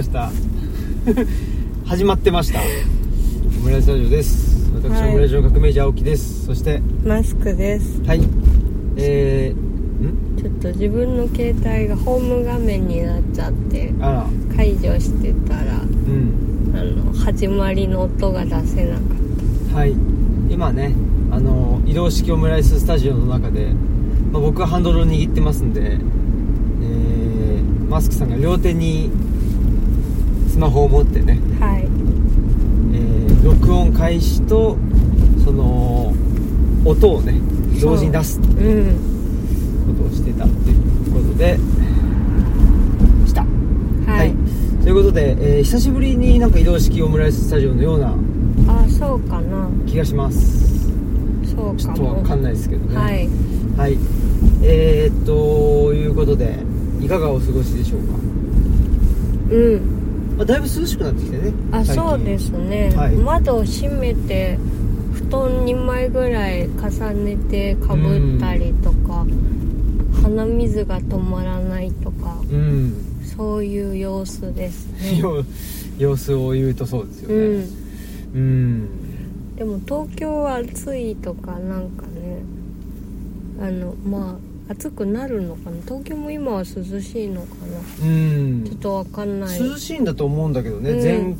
ました。始まってました。オムライスラジオです。私、はい。オムライスの革命児青木です。そしてマスクです。はい。えー、ん？ちょっと自分の携帯がホーム画面になっちゃって解除してたらうん。あの始まりの音が出せなかっはい。今ねあの移動式オムライススタジオの中で、まあ、僕はハンドルを握ってますんで、えー、マスクさんが両手にスマホを持ってね、たはい。えー録音開始とその音をね同時に出すうん。ことをしてたっていうことで。した。はい、ということで、えー久しぶりになんか移動式オムライススタジオのようなあそうかな。気がします。そうかも。ちょっとわかんないですけどね。はい。はい。えー、っということでいかがお過ごしでしょうか、うんまあ、だいぶ涼しくなってきてねあそうですね、はい。窓を閉めて布団2枚ぐらい重ねてかぶったりとか、鼻水が止まらないとかうん。そういう様子ですね。よ様子を言うとそうですよね。うん。うん。でも東京は暑いとかなんかねあのまあ暑くなるのかな？東京も今は涼しいのかな？うん。ちょっとわかんない。涼しいんだと思うんだけどね、うん。全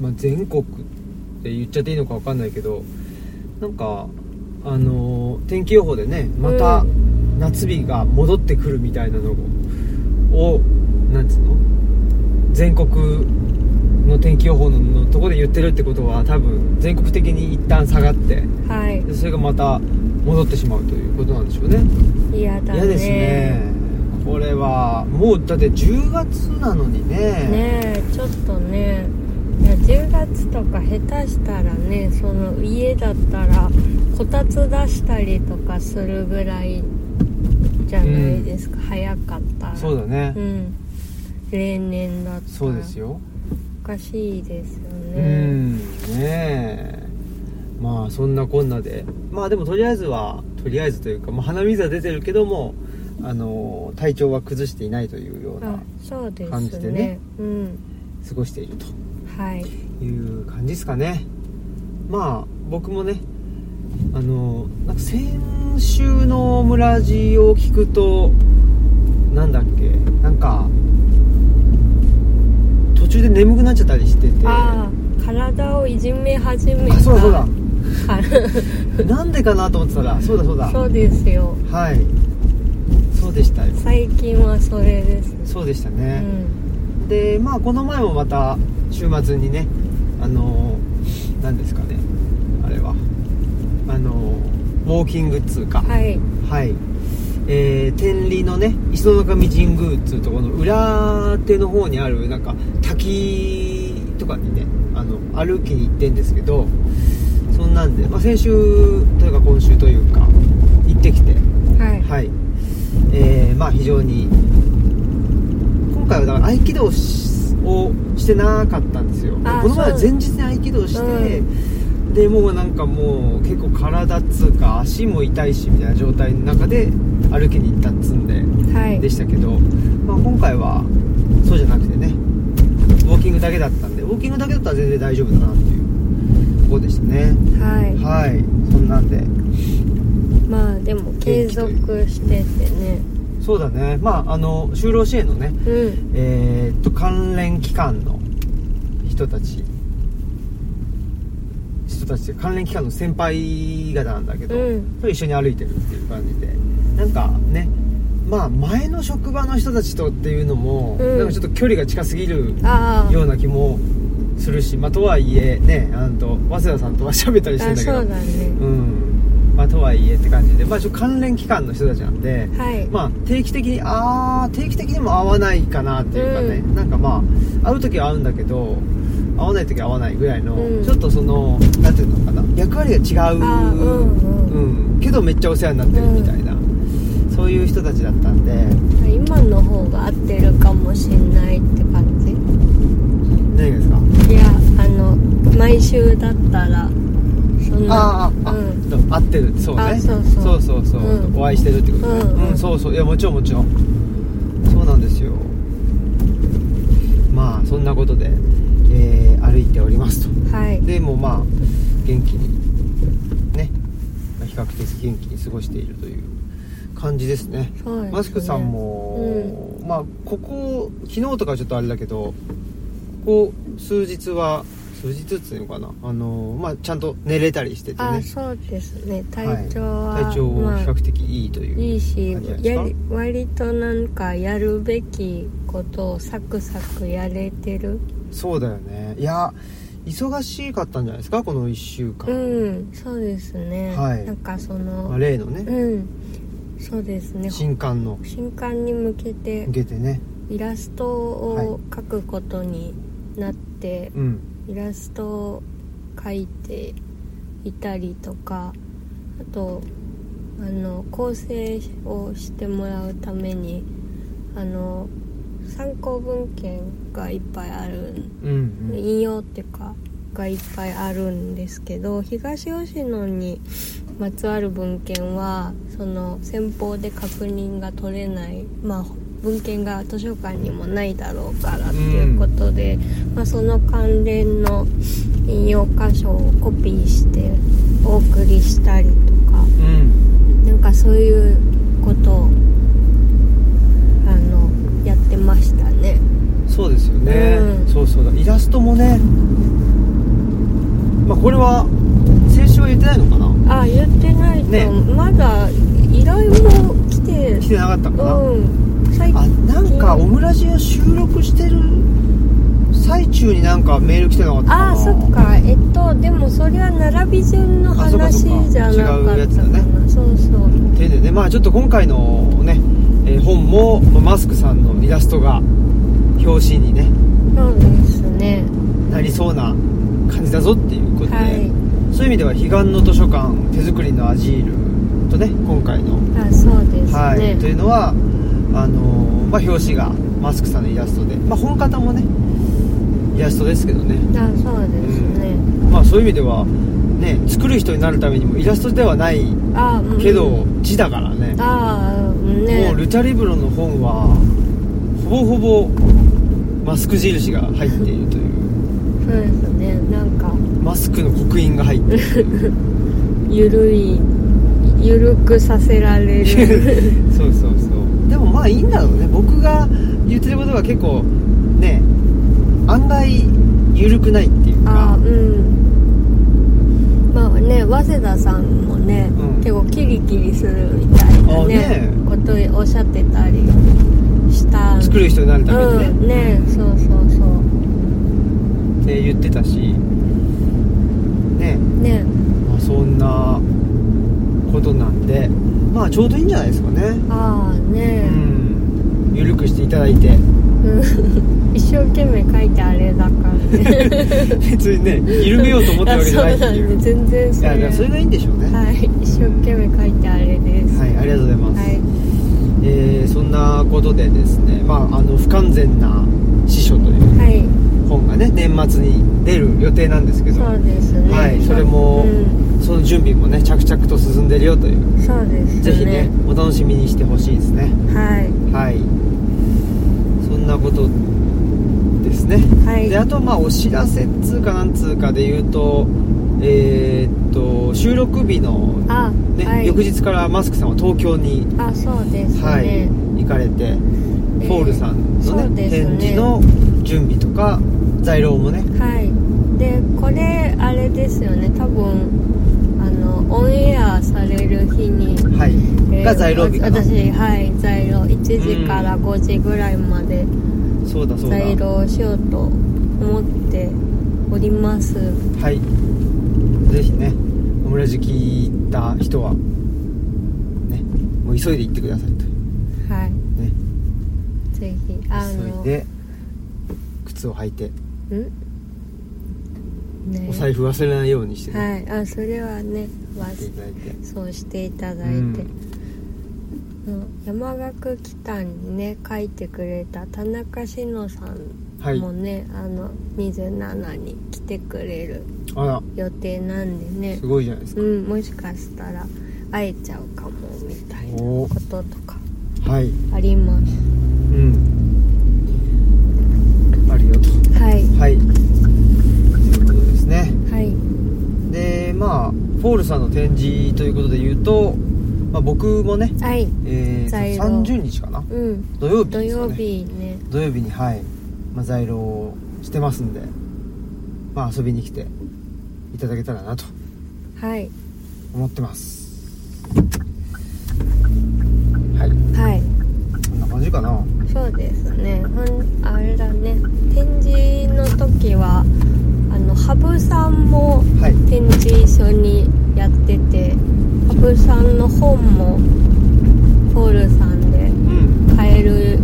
まあ、全国って言っちゃっていいのか分かんないけどなんかあのー天気予報でねまたう夏日が戻ってくるみたいなのをなんつうの？全国の天気予報ののとこで言ってるってことは多分全国的に一旦下がってはい。でそれがまた戻ってしまうということなんでしょうね。嫌だね。嫌ですね。これはもうだって10月なのにね。ねえちょっとね。いや10月とか下手したらねその家だったらこたつ出したりとかするぐらいじゃないですか、早かったら。そうだね、うん。例年だったら。そうですよおかしいですようねんねえ。まあそんなこんなで。まあでもとりあえずはとりあえずというか、まあ、鼻水は出てるけどもあの体調は崩していないというようあな感じでねねうん。過ごしているとはい。いう感じですかね。まあ僕もねあのなんか先週の村ジを聞くとなんだっけなんか途中で眠くなっちゃったりしてて。ああ体をいじめ始めた。あそうだそうだ。なんでかなと思ってたらそうだそうだ。そうですよ。はい。そうでしたよ。最近はそれです。そうでしたうね、ん。でまあこの前もまた週末にねあの何ですかねあれは。あのウォーキングっつうか。はい。はいえー、天理のね石の中神神宮っつうところの裏手の方にあるなんか滝とかにねあの歩きに行ってんですけどそんなんで、まあ、先週というか今週というか行ってきて。はい。はい。えー、まあ非常に今回はだから合気道をしてなかったんですよ。あこの前は前日に合気道して、うでもうなんかもう結構体っつうか足も痛いしみたいな状態の中で歩きに行ったっつんではい。でしたけど、まあ、今回はそうじゃなくてねウォーキングだけだったんでウォーキングだけだったら全然大丈夫だなっていうところでしたね。はい。はい。そんなんで。まあでも継続しててね。そうだね。まああの就労支援のねうん。えーっと関連機関の人たち人たち関連機関の先輩方なんだけど、うん。と一緒に歩いてるっていう感じで。なんかねまあ前の職場の人たちとっていうのも、うん。なんかちょっと距離が近すぎるような気もするしまあとはいえねあのと早稲田さんとは喋ったりしてるんだけど。あそうだね。うん。まあとはいえって感じで。まあちょ関連機関の人たちなんで、はい。まあ定期的にああ定期的にも会わないかなっていうかね、なんかまあ会う時は会うんだけど会わない時は会わないぐらいの、うん。ちょっとそのなんていうのかな役割が違ううんうん。けどめっちゃお世話になってるみたいな、そういう人たちだったんで。今の方が合ってるかもしんないって感じ？何がですか？いやあの毎週だったらそんなあーああ、うん。合ってる。そうね。あそうそう。そうそうそう。うん。お会いしてるってことね。うん。うんそうそう。いやもちろんもちろん。そうなんですよ。まあそんなことで、えー歩いておりますと。はい。でもうまあ元気にね。まあ比較的元気に過ごしているという感じですね。そうですね。マスクさんも、まあここ昨日とかはちょっとあれだけどこう数日は数日っつうのかな？あのまあちゃんと寝れたりしててね。あそうですね。体調は、体調まあ比較的いいという、いいしやり割となんかやるべきことをサクサクやれてる。そうだよね。いや忙しかったんじゃないですか？この1週間、うんそうですね、はい。なんかその、まあ、例のね、うん。そうですね。新刊の。新刊に向けて向けてね。イラストを描くことになって、うんイラストを描いていたりとかあとあの構成をしてもらうためにあの参考文献がいっぱいあるうんうん。引用っていうかがいっぱいあるんですけど東吉野にまつわる文献はその先方で確認が取れないまあ文献が図書館にもないだろうからっていうことで、まあ、その関連の引用箇所をコピーしてお送りしたりとかうん。なんかそういうことをあのやってましたね。そうですよね、うん。そうそうだ。イラストもねまあこれは先週は言ってないのかな？あ言ってないと、ね。まだ依頼も来て来てなかったかな、うん最あなんかオムラジを収録してる最中になんかメール来てなかったかな。あそっか。えっとでもそれは並び順の話じゃなか違うったかな。やつだね。そうそう。てでね。まあちょっと今回のね、えー本もまあマスクさんのイラストが表紙にねそうですね。なりそうな感じだぞっていうことで、はい。そういう意味では彼岸の図書館手作りのアジールとね今回のあそうですね、はい、というのはあのーまあ、表紙がマスクさんのイラストで、まあ、本方もねイラストですけどね、あそうですね、まあ、そういう意味では、ね、作る人になるためにもイラストではないあうん。けど字だからね、あうんね。もうルチャリブロの本はほぼほぼマスク印が入っているという。そうですね。なんか。マスクの刻印が入っているゆるいゆる くさせられる。そうそうまあいいんだろうね。僕が言ってることが結構ね案外緩くないっていうあかうん。まあね早稲田さんもね、うん。結構キリキリするみたいなねあね。ことをおっしゃってたりした作る人になるためにね、うんねそうそうそう。って言ってたし。ね。ね。まあ、そんなことなんでまあちょうどいいんじゃないですかね。ああうね、ん。緩くしていただいて。うん。一生懸命書いてあれだからね。別にね緩めようと思ってるわけじゃないっていう。あそうなんで全然いそれ。やいやそれがいいんでしょうね。はい、はい一生懸命書いてあれです。ありがとうございます、はい。えーそんなことでですねまああの不完全な司書という。はい本がね年末に出る予定なんですけど。そうですね。はいそれもうん。その準備もね着々と進んでるよという。そうですね。ぜひねお楽しみにしてほしいですね。はい。はい。そんなことですね、はい。であとまあお知らせっつうかなんつうかで言うとえーっと収録日の、あ、ねはい、翌日からマスクさんは東京に、あそうですね、はい、行かれて、えーフォールさんのねね。展示の準備とか在廊もね。はい。でこれあれですよね。多分あのオンエアされる日に、はい、えーが在廊日私はい在廊1時から5時ぐらいまでそうだそうだ。在廊しようと思っております。はい。ぜひねオムラジ聞いた人はねもう急いで行ってくださいとはい。ね。ぜひあの急いで靴を履いてんね。お財布忘れないようにしてね、はい。あそれはねわ行っていただいて。そうしていただいて、うんうん山岳機関にね書いてくれた田中志乃さはいんもね、あの27に来てくれる予定なんでね。すごいじゃないですか、うんもしかしたら会えちゃうかもみたいなお。こととかはい。あります。うんあるよとはい。ということですね。はい。でまあフォールさんの展示ということで言うと、まあ、僕もね、はい。えー、在庫30日かな？うん。土曜日土曜ですかね。日ね。土曜日にはい、まあ、在庫をしてますんでまあ遊びに来ていただけたらなと。はい。思ってます。はいはい。こんな感じかなそうですね。ほんあれだね。展示の時はあの羽生さんもはい展示一緒にやってて羽生さんの本もフォールさんでうん。買える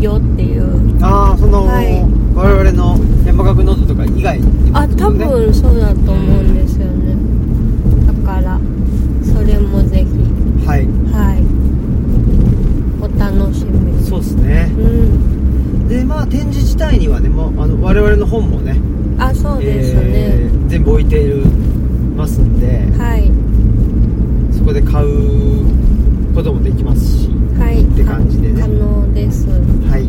よっていう。ああその、はい。我々の山岳ノートとか以外あ多ね。分そうだと思うんですよね。だからそれもぜひ。はい。はいですね。うん。でまあ展示自体にはねもうあの我々の本もねあそうですね、えー全部置いてありますんではい。そこで買うこともできますしはい。って感じでね。可能です。はい。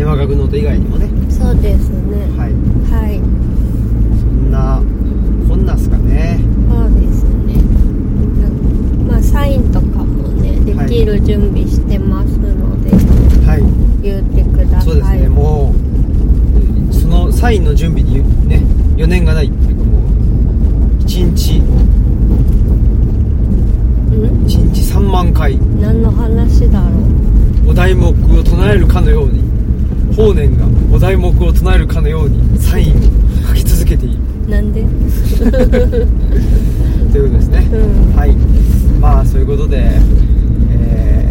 山岳ノート以外にもね。そうですね。はい。はい。そんなこんなんすかね。そうですね。まあサインとかもねできる準備してますので、はい言ってください。そうですねもうそのサインの準備にね余念がないっていうかもう1日。うん？1日3万回。何の話だろう？お題目を唱えるかのように。法然がお題目を唱えるかのようにサインを書き続けている。なんで？ということですね、うん。はい。まあそういうことで、え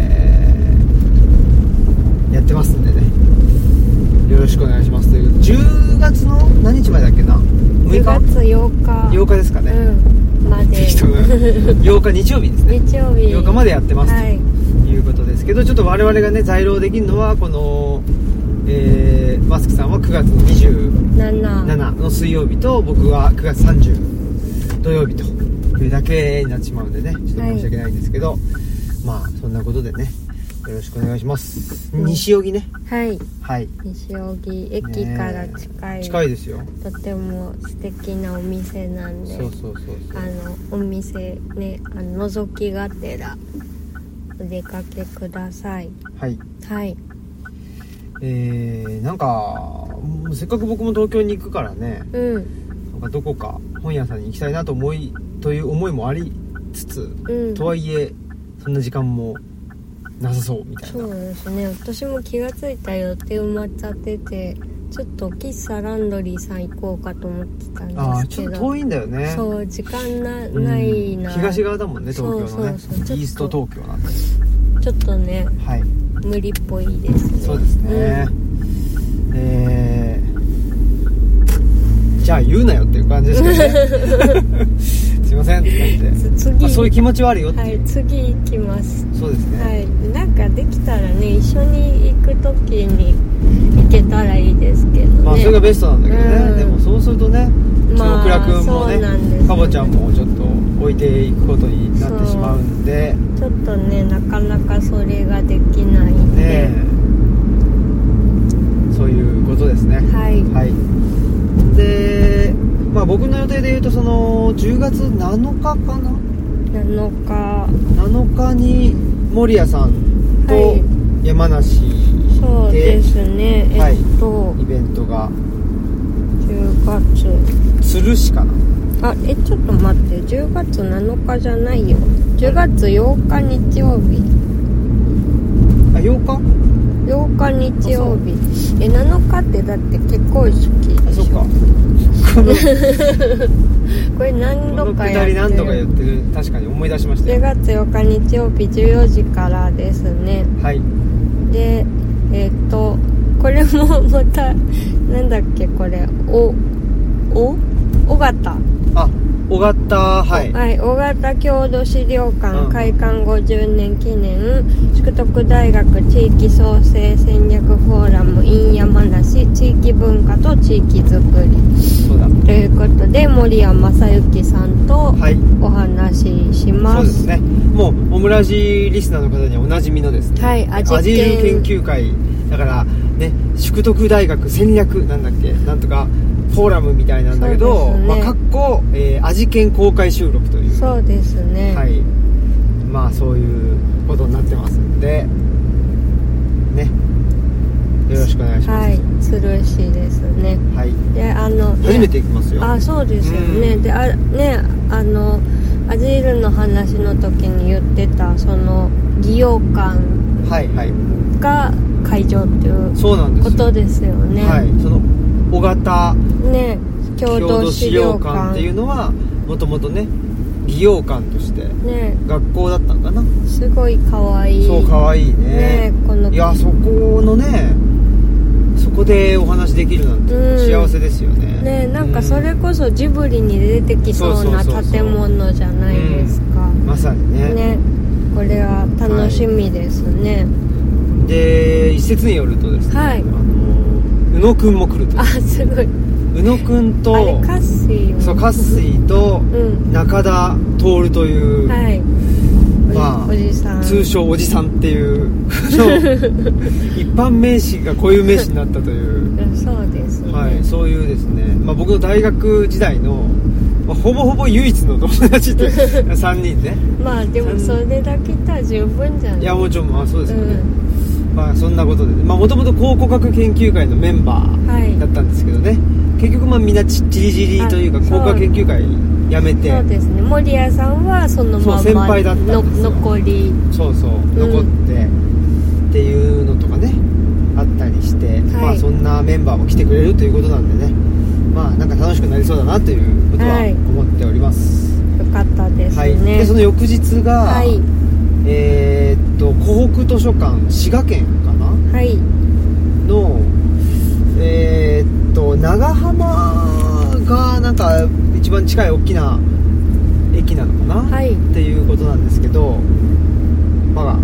ーやってますんでね。よろしくお願いしますという。10月の何日までだっけな？6 10日月8日。8日ですかね、うん。まで。適当な8日日曜日ですね。日曜日。8日までやってますはいとい。うことですけどちょっと我々がね在労できるのはこの、えーマスクさんは9月の27 7の水曜日と僕は9月30土曜日というだけになってしまうんでねちょっと申し訳ないんですけど、まあそんなことでねよろしくお願いします、うん。西荻ね。はい。はい。西荻駅から近い、近いですよ。とても素敵なお店なんで。そうそうそう。あのお店ねあの覗きがてらお出かけください。はい。はい。えー、なんかせっかく僕も東京に行くからね。うん。なんかどこか本屋さんに行きたいなと思いという思いもありつつうん。とはいえそんな時間もなさそうみたいな。そうですね。私も気がついたら予定埋まっちゃっててちょっと喫茶ランドリーさん行こうかと思ってたんああですけど。ちょっと遠いんだよね。そう時間なうんな。いな東側だもんね東京のね。そうそうそうイースト東京なんでちょっとねはい。無理っぽいですね。そうですね、えー、じゃあ言うなよっていう感じですけどね すいませんって感じで、次、まあ、そういう気持ちはあるよって、はい次行きます。そうですね、はい。なんかできたらね一緒に行く時に行けたらいいですけどね。まあそれがベストなんだけどね、うん。でもそうするとねうちの倉君もねよかぼちゃんもちょっと置いていくことになってしまうんで。ちょっとねなかなかそれができないんで、ねそういうことですね。はい。はい。でまあ僕の予定で言うとその10月7日かな？7日。7日に守谷さんとはい。山梨そうですね。はいえっと、イベントが。10月。鶴市かなあえちょっと待って。10月7日じゃないよ。10月8日日曜日。あ8日？8日日曜日。え7日ってだって結婚式でしょ？あそっか。これ何度かやって下り何度かってる確かに思い出しました10よ月8日日曜日14時からですねはいでえっ、とこれもまたなんだっけこれおお尾形あ尾形はい。はい、尾形郷土資料館、うん。開館50年記念淑徳大学地域創生戦略フォーラム in 山梨地域文化と地域づくり。そうだ。ということで森谷正幸さんとはい。お話しします、そうですね。もうオムラジリスナーの方にはおなじみのですねはい味味研研究会。だからね淑徳大学戦略なんだっけ？なんとかフォーラムみたいなんだけど、ね。まあ、かっこ、えー、味見公開収録という。そうですね。はい。まあそういうことになってますんで。ね。よろしくお願いします。はい。鶴市ですね。はい、であの、ね、初めて行きますよ。あそうですよね、うん。であねあのアジールの話の時に言ってたその利用館はいはい。が会場っていうそうなんですよ。ことですよね。はい。その小型ね共郷土同資資料料館館っていうのはもともとね利用館としてね。学校だったんかな。すごい可愛い。そうかわいいね。ねこのいやそこのねそこでお話できるなんてうん。幸せですよね。ねなんかうそれこそジブリに出てきそうな建物じゃないですか。まさにね。ねこれは楽しみですね。で一説によるとですね、はい宇野くんも来ると。あすごい。宇野くんとあれカッシーも。そうカッシーとうん。中田徹という、はい。おじ,、まあおじさん。通称おじさんっていう 一般名詞が固有名詞になったという、うんそうですね、はい、そういうですね、まあ、僕の大学時代の、まあ、ほぼほぼ唯一の友達で 3人ね。まあでもそれだけたら十分じゃない？いやもちろんまあそうですよね、うまあそんなことでもともと考古学研究会のメンバーだったんですけどね。結局まあみんなちちりじりというかあ考古学研究会辞めて。そうですね。守屋さんはそのまそう先ま輩だったんのですよ。残り。そうそう。残って、っていうのとかね。あったりして、まあそんなメンバーも来てくれるということなんでね。まあなんか楽しくなりそうだなということははい。思っております、よかったですはい。ねでその翌日が、はい。えーっと湖北図書館滋賀県かな？はい。のえーっと長浜がなんか一番近い大きな駅なのかな、はい。っていうことなんですけどまあ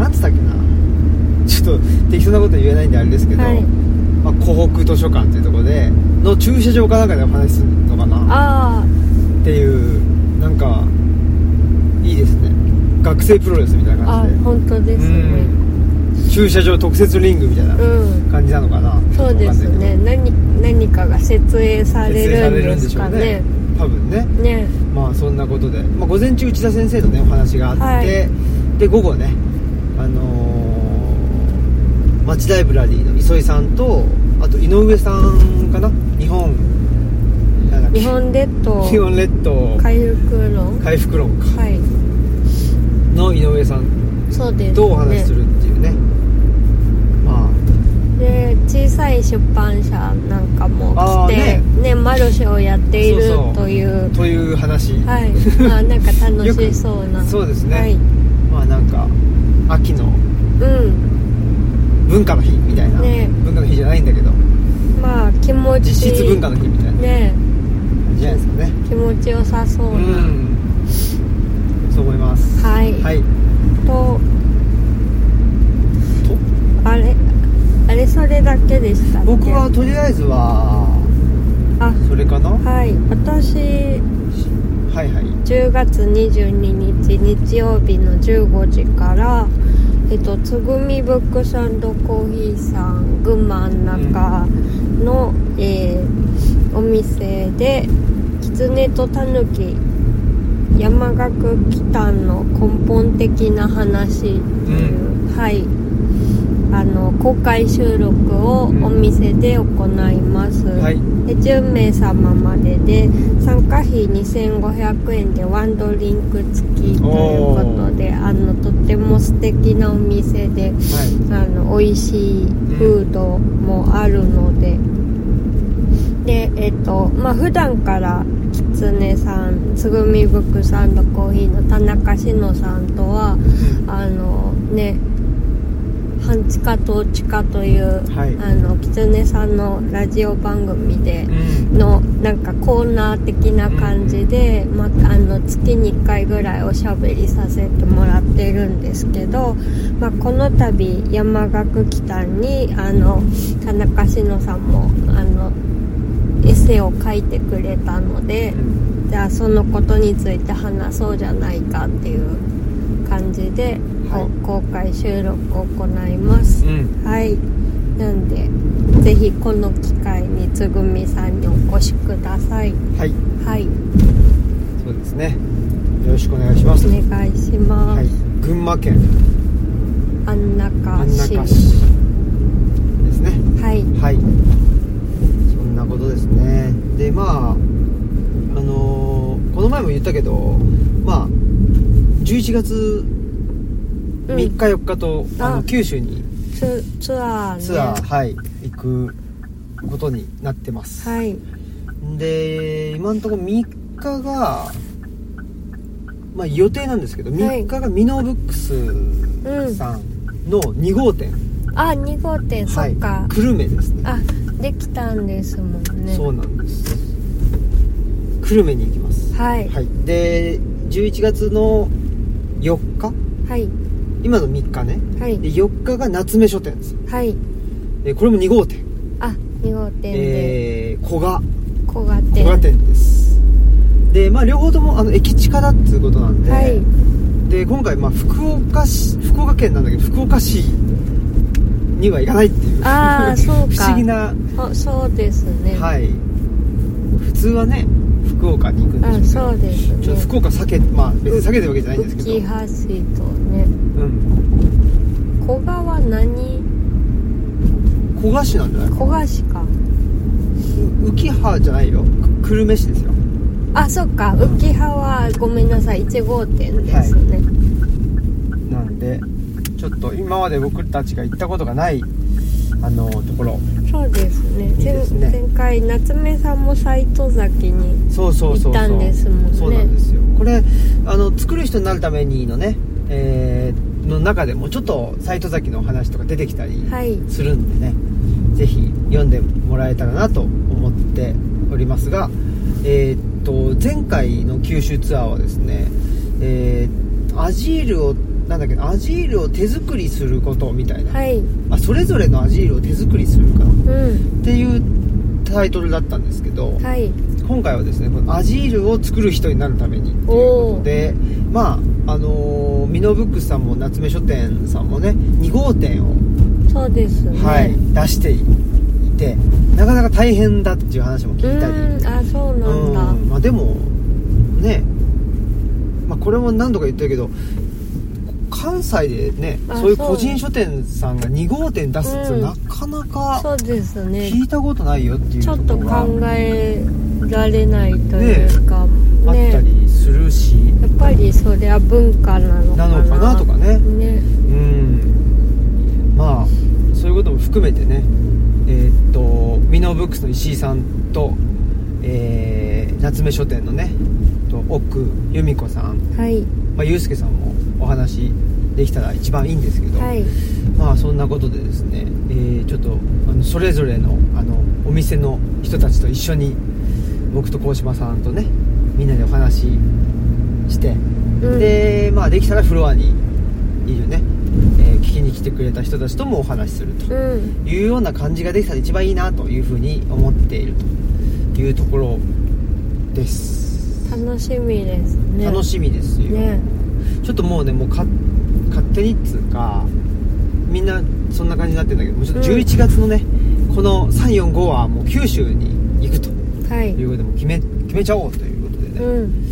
なんつったっけな？ちょっと適当なこと言えないんであれですけど、はい。まあ、湖北図書館っていうところでの駐車場かなんかでお話しするのかなあっていうなんかいいですね学生プロレスみたいああな感じで。本当ですね。うん。駐車場特設リングみたいなうん。感じなのかな、そうですね。何何かが設営されるんですかね。多分ね。ね。まあそんなことで、まあ、午前中内田先生とねお話があって、はい。で午後ねあのー町ライブラリーの磯井さんとあと井上さんかな？日本日本列島。日本列島。回復論。回復論か。はいの井上さんそうですね。とお話しするっていうね。まで小さい出版社なんかも来てね。マルシェをやっているという。あという話、はい。まあなんか楽しそうな。そうですね。はい。まあなんか秋のうん。文化の日みたいな、ね。文化の日じゃないんだけど。まあ気持ち。実質文化の日みたいな感ねじじゃないですかね。気持ちよさそううな、んそう思います。はい、はい。とと？あれあれそれだけでしたっけ？僕はとりあえずはあそれかな？ははい。私いはい。10月22日日曜日の15時からえっとつぐみブックサンドコーヒーさん群馬中の、えーお店で「きつねとたぬき山岳北の根本的な話」という、はい。あの公開収録をお店で行います、はい。で10名様までで参加費2500円でワンドリンク付きということであのとっても素敵なお店ではあの美味しいフードもあるので、でえっとまあ普段からきつねさんつぐみブックサンドコーヒーの田中志乃さんとはあのね半地下と地下という、はい。あのきつねさんのラジオ番組でいうん。のなんかコーナー的な感じで、まあの月に1回ぐらいおしゃべりさせてもらってるんですけど、まあ、この度山岳北にあの田中志乃さんもあのエッセイを書いてくれたのでじゃあそのことについて話そうじゃないかっていう感じではい。公開収録を行います。うん。はい。なんでぜひこの機会につぐみさんにお越しください。はい。はい。そうですね。よろしくお願いします。お願いします、はい。群馬県。安中安市ですね。はい。はいなことですね。でまああのーこの前も言ったけどまあ11月3日4日と、あ。のあ九州にツツアーねツアー、はい行くことになってます、はい。で今のところ3日がまあ予定なんですけどはい。3日がミノーブックスさんの2号店、あ2号店、そっか。久留米ですね。あできたんですもんね。そうなんです。久留米に行きます。はい。はい。で11月の4日？はい。今の3日ね。はい。で4日が夏目書店です。はい。でこれも2号店。あ2号店で。えー、古賀。小賀店。古賀店です。でまあ両方ともあの駅近だっていうことなんで、はい。で今回まあ福岡市福岡県なんだけど福岡市には行かないっていう。あーそうか。不思議な。そそうですね。はい。普通はね福岡に行くんであしょうけど。そうですね。ちょっと福岡避けまあ別に避けてるわけじゃないんですけど。浮橋とね。うん。小川何？古賀市なんじゃない小賀市か。う浮葉じゃないよ。く久留米市ですよ。あそっか。浮葉はごめんなさい。1号店ですね、なんでちょっと今まで僕たちが行ったことがないあのところ。そうですね。ね。前前回夏目さんも斎藤崎にそうそうそうそう行ったんですもんね。そうなんですよ。これあの作る人になるためにのね、えーの中でもちょっと斎藤崎のお話とか出てきたりはい。するんでね、ぜひ読んでもらえたらなと思っておりますがえーっと前回の九州ツアーはですね、えーアジールをなんだっけなアジールを手作りすることみたいな、はい。あそれぞれのアジールを手作りするか。うん。ていうタイトルだったんですけど、はい。今回はですねこのアジールを作る人になるためにっていうことでまああのーミノブックスさんも夏目書店さんもね2号店を、そうですね。はい、出していてなかなか大変だっていう話も聞いたり。うん。あそうなんだ。うん。まあでもねまあこれも何度か言ってるけど関西でねあそういう個人書店さんが2号店出すってうん。なかなかそうですね。聞いたことないよっていうちょっと考えられないというかあったねりするし、やっぱりそれは文化なのかな。なのかなとかね。ね。うん。まあそういうことも含めてね。えーっとミノーブックスの石井さんと、えー夏目書店のねと奥由美子さん、はい。まあ、ゆうすけさんもお話できたら一番いいんですけど、はい。まあそんなことでですね、えーちょっとあのそれぞれのあのお店の人たちと一緒に僕と鴻島さんとねみんなでお話しして、うん。でまあできたらフロアにいるね、えー聞きに来てくれた人たちともお話しするとうん。いうような感じができたら一番いいなというふうに思っているというところです、楽しみですね。楽しみですよ、ね。ちょっともうねもうか勝手にっつうかみんなそんな感じになってるんだけどもうちょっとうん11月のね、この345はもう九州に行くとはい。いうことでもう決め決めちゃおうということでね、うん。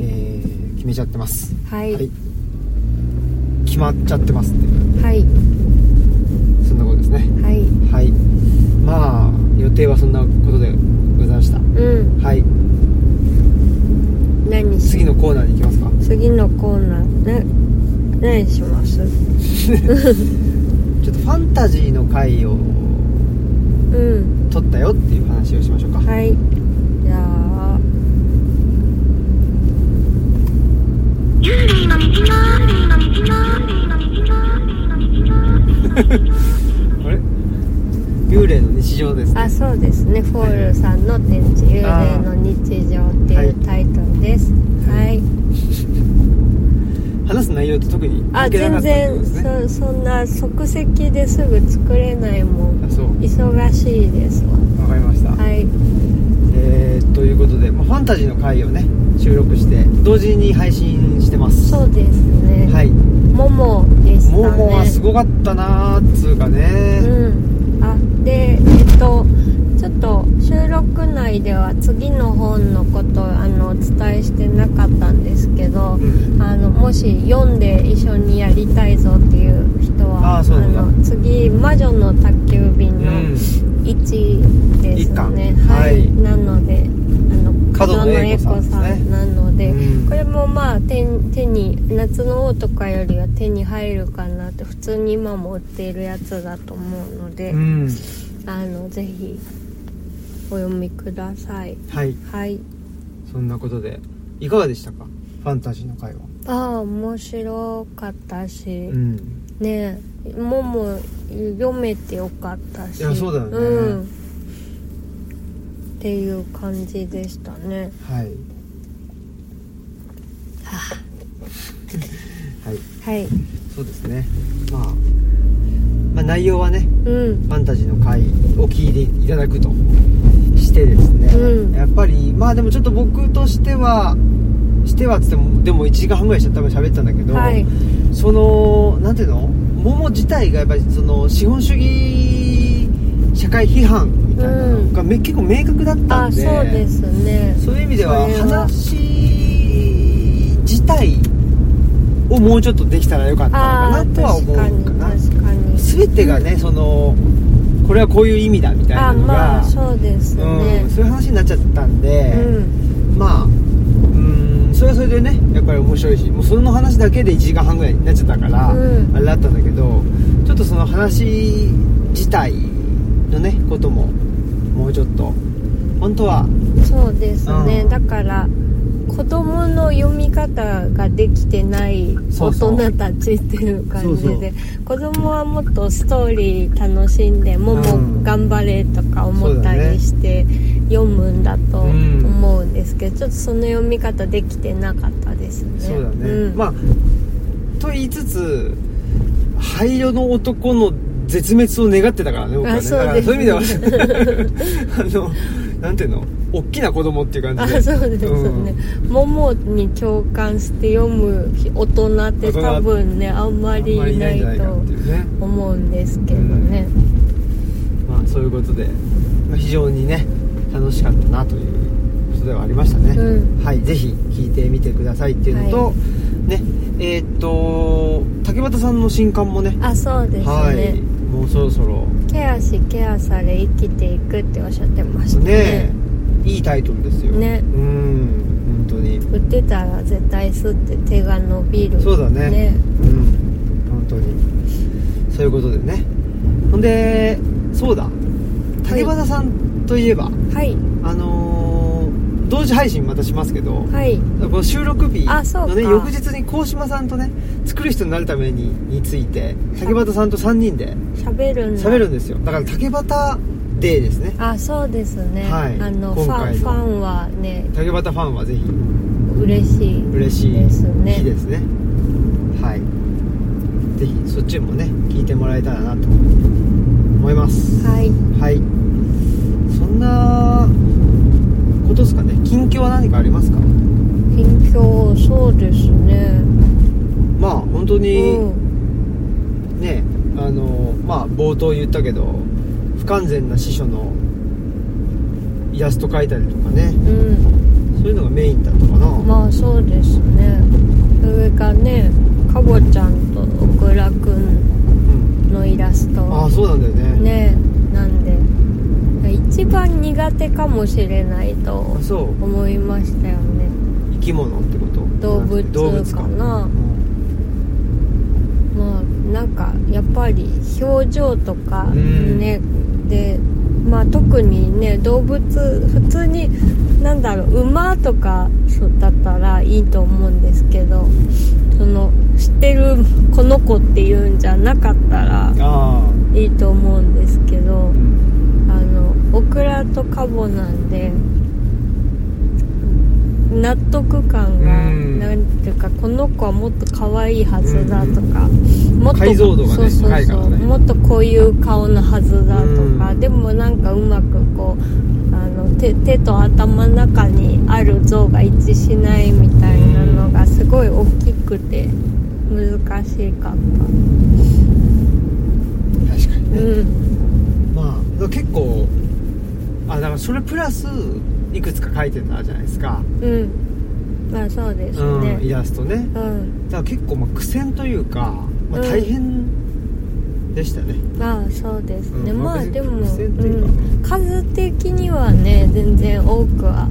えー決めちゃってます。はい。はい。決まっちゃってますっていう。はい。そんなことですね。はい。はい。まあ予定はそんなことでございました。うん。はい。何？し次のコーナーに行きますか。次のコーナーね何します。ちょっとファンタジーの回をうん。撮ったよっていう話をしましょうか。はい。じゃあ。あれ？幽霊の日常ですね。あそうですね。フォールさんの展示「幽霊の日常」っていうタイトルです。はい話す内容と特にあ全然そそんな即席ですぐ作れないもん。忙しいですわ。かりました、わはい。えー、ということで、まあ、ファンタジーの回をね収録して同時に配信してます。そうですね。はい。ももでしたね。ももはすごかったなーっつうかね。うん。あでえっとちょっと収録内では次の本のことあのお伝えしてなかったんですけど、うん。あのもし読んで一緒にやりたいぞっていう人はあの次「魔女の宅急便」のうん。1です一巻。ね、はい。なのであの角野栄子さんなので、うん。これもまあ手手に夏の王とかよりは手に入るかなって普通に今も売っているやつだと思うので、うん。あのぜひお読みください。はい。はい。そんなことでいかがでしたか？ファンタジーの会話。ああ面白かったし、うん。ねえもも読めてよかったし。いやそうだよね。うん、っていう感じでしたね。はい。はい。はい。そうですね。まあまあ内容はねうん。ファンタジーの回を聞いていただくと。してですね、うん。やっぱりまあでもちょっと僕としてはしてはっつってもでも1時間半ぐらいし多分喋ったんだけど、はい。そのなんていうの？桃自体がやっぱりその資本主義社会批判みたいなのがめ、結構明確だったあんでそうですね。そういう意味では話自体をもうちょっとできたらよかったのかなとは思うかな。確かに。全てがねそのこれはこういう意味だみたいなあのが、まあそうですね。うん、そういう話になっちゃったんで、うん。まあうんそれはそれでねやっぱり面白いしもうその話だけで1時間半ぐらいになっちゃったから、うん。あれだったんだけどちょっとその話自体のねことももうちょっと本当はそうですね、うん。だから子供の読み方ができてない大人たちっていう感じで子供はもっとストーリー楽しんでもうん。も頑張れとか思ったりして読むんだとうん思うんですけど、ちょっとその読み方できてなかったですね。そうだね、うん。まあと言いつつ灰色の男の絶滅を願ってたからね僕はね。あそうですね。そういう意味では あのなんていうの？大きな子供っていう感じで。あそうですね、ももに共感して読む大人って多分ねあんまりいいないと思うんですけどね、まあそういうことで、まあ、非常にね楽しかったなということではありましたね、うん。はいぜひ聞いてみてくださいっていうのと、はねえーっと竹俣さんの新刊もね。あそうですね、はい。もうそろそろケアしケアされ生きていくっておっしゃってましたね。ねいいタイトルですよ。ね。うん本当に。売ってたら絶対すって手が伸びる。そうだね。うん本当に。そういうことでね。ほんでそうだ。竹俣さんといえば、はい。あのー同時配信またしますけど、はい。この収録日あそうか。のね翌日に鴻島さんとね作る人になるためにについて竹俣さんと3人で喋るんだ。喋るんですよ。だから竹俣デーですね。あそうですね、はい。あのファンファンはね竹俣ファンはぜひ。嬉しい嬉しいですね日ですね。はい。ぜひそっちもね聞いてもらえたらなと思います。はい。はい。そんなことですかね？近況は何かありますか？近況そうですね。まあ本当に、うん。ねあのまあ冒頭言ったけど不完全な司書のイラスト描いたりとかね。うん。そういうのがメインだったかな、まあそうですね。上がねかぼちゃんと小倉くんうんのイラスト。ああそうなんだよね。ね一番苦手かもしれないと思いましたよね。生き物ってこと？動物かな。うんまあなんかやっぱり表情とかん。ね、でまあ特にね動物普通になんだろう馬とかだったらいいと思うんですけどその知ってるこの子っていうんじゃなかったらあいいと思うんですけどオクラとカボなんで納得感が、うん。なんていうかこの子はもっと可愛いはずだとか、もっとうそうそう、もっとこういう顔のはずだとか、うん。でもなんかうまくこうあの手手と頭の中にある像が一致しないみたいなのがすごい大きくて難しかっ確かにね、たうん。まあ結構あだからそれプラスいくつか書いてるのあるじゃないですか、うん。まあそうですうん、イねラストね。うん。だから結構まあ苦戦というか、まあ、うん。大変でしたね、まあそうですね、うんまあでも、うん、数的にはね全然多くは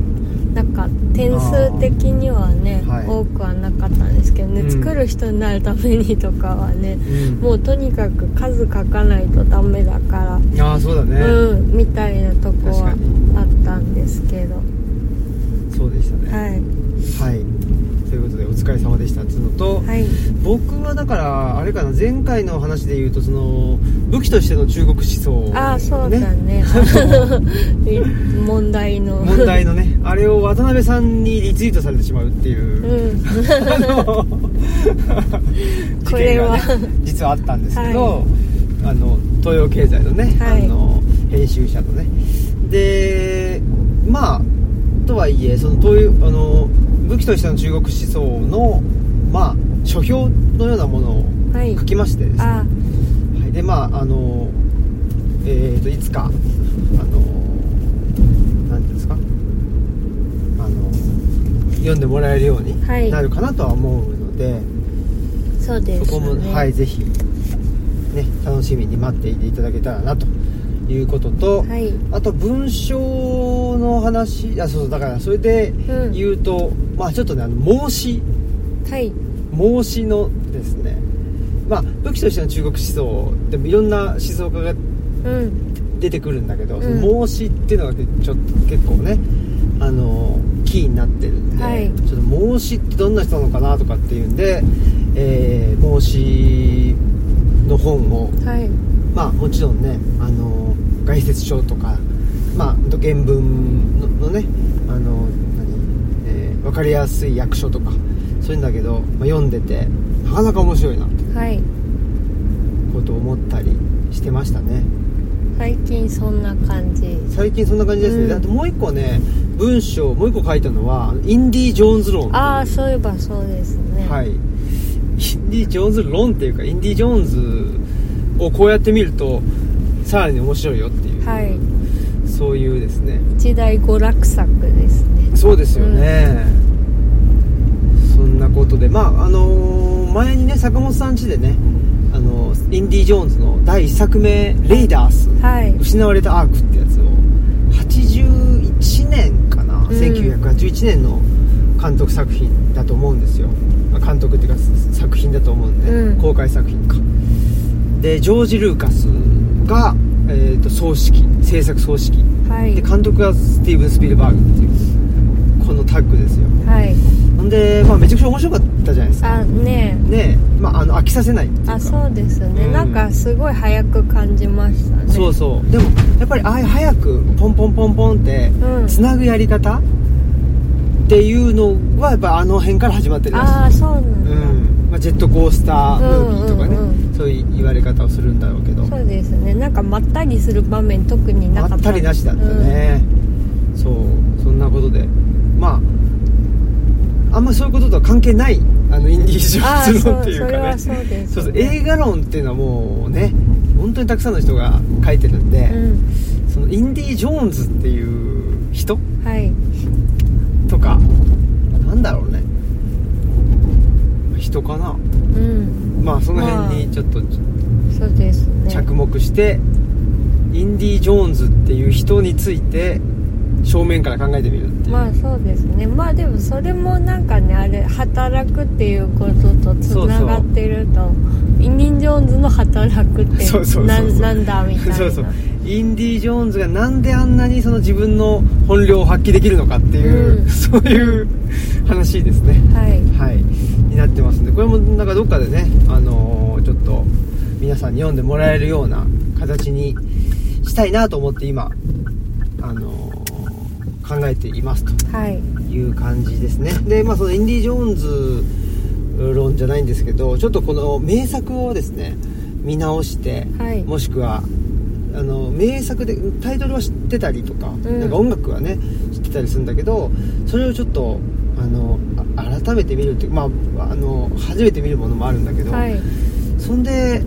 なんか点数的にはね、はい。多くはなかったんですけどね、うん。作る人になるためにとかはねうん。もうとにかく数書かないとダメだから、ああそうだね、うんみたいなとこはあったんですけど。そうでしたね。はい。はいことでお疲れ様でしたっつうのと、はい。僕はだからあれかな前回の話で言うとその武器としての中国思想、ああそうだね。問題の。問題のねあれを渡辺さんにリツイートされてしまうっていう。う、ん。事これは。件が、ね、実はあったんですけど、あの東洋経済のね、はい。あの編集者のね。でまあとはいえその東洋あの武器としての中国思想のまあ書評のようなものをはい書きましてですね、あはい、でまああのえー、といつかあのなんていうんですか？あの読んでもらえるようにはい。なるかなとは思うので、そうですそこも、ねはいぜひね楽しみに待っていていただけたらなということと、はい。あと文章の話あそうそうだからそれでうん。言うと、まあちょっとねあの申しはい。孟子のですね。まあ武器としての中国思想でもいろんな思想家がうん。出てくるんだけど、うん。孟子っていうのがちょっと結構ねあのキーになってるんで、はい。ちょっと孟子ってどんな人なのかなとかっていうんで、えー孟子の本をはい。まあもちろんねあの概説書とかまあ原文ののねあの何、えー分かりやすい役所とかそういうんだけど、まあ、読んでてなかなか面白いなってはい。ことを思ったりしてましたね。最近そんな感じ。最近そんな感じですね、うん。であともう一個ね文章もう一個書いたのはインディ・ジョーンズ論ああそういえばそうですね。はい。インディ・ジョーンズ論っていうかインディ・ジョーンズをこうやって見るとさらに面白いよっていう、はい。そういうですね。一大娯楽作ですね。そうですよね、そんなことで。まああのー前にね坂本さん家でねあのインディ・ジョーンズの第1作目「レイダース」はい。失われたアークってやつを81年かな、ん。1981年の監督作品だと思うんですよ。まあ監督っていうか作品だと思うんで、うん。公開作品か。でジョージ・ルーカスが、えー、と総指揮制作総指揮はい。で監督がスティーブン・スピルバーグっていうこのタッグですよ。はい。ほんで、まあ、めちゃくちゃ面白かったじゃないですか。あね。ねえ、まあ、あの飽きさせないっていうか。あそうですね、うん。なんかすごい早く感じましたね。そうそう。でもやっぱりああいう早くポンポンポンポンってうん。つなぐやり方っていうのはやっぱあの辺から始まってるらしい。ああそうなんだ、うんまあ、ジェットコースタームービーとかね、うんうんうん。そういう言われ方をするんだろうけど。そうですね。なんかまったりする場面特になかった。まったりなしだったね、そうそんなことで。まああんまそういうこととは関係ないあのインディ・ージョーンズ論っていうかね。そうです、そうそう映画論っていうのはもうね本当にたくさんの人が書いてるんで、うん。そのインディ・ジョーンズっていう人はい。とかなんだろうね人かな。うん。まあその辺にちょっとそうですね。着目して、インディ・ジョーンズっていう人について正面から考えてみるまあそうですね。まあでもそれもなんかねあれ働くっていうこととつながってると。インディ・ジョーンズの働くってそうそうなんだみたいな。そうそう。インディ・ジョーンズがなんであんなにその自分の本領を発揮できるのかっていう、うん。そういう話ですね。はい。はいになってますんでこれもなんかどっかでねあのーちょっと皆さんに読んでもらえるような形にしたいなと思って今あのー考えていますとはいいう感じですね。でまあそのインディ・ジョーンズ論じゃないんですけどちょっとこの名作をですね見直して、はい。もしくはあの名作でタイトルは知ってたりとか,、ん。なんか音楽はね知ってたりするんだけどそれをちょっとあのあ改めて見るってまああの初めて見るものもあるんだけど、はい。そんで、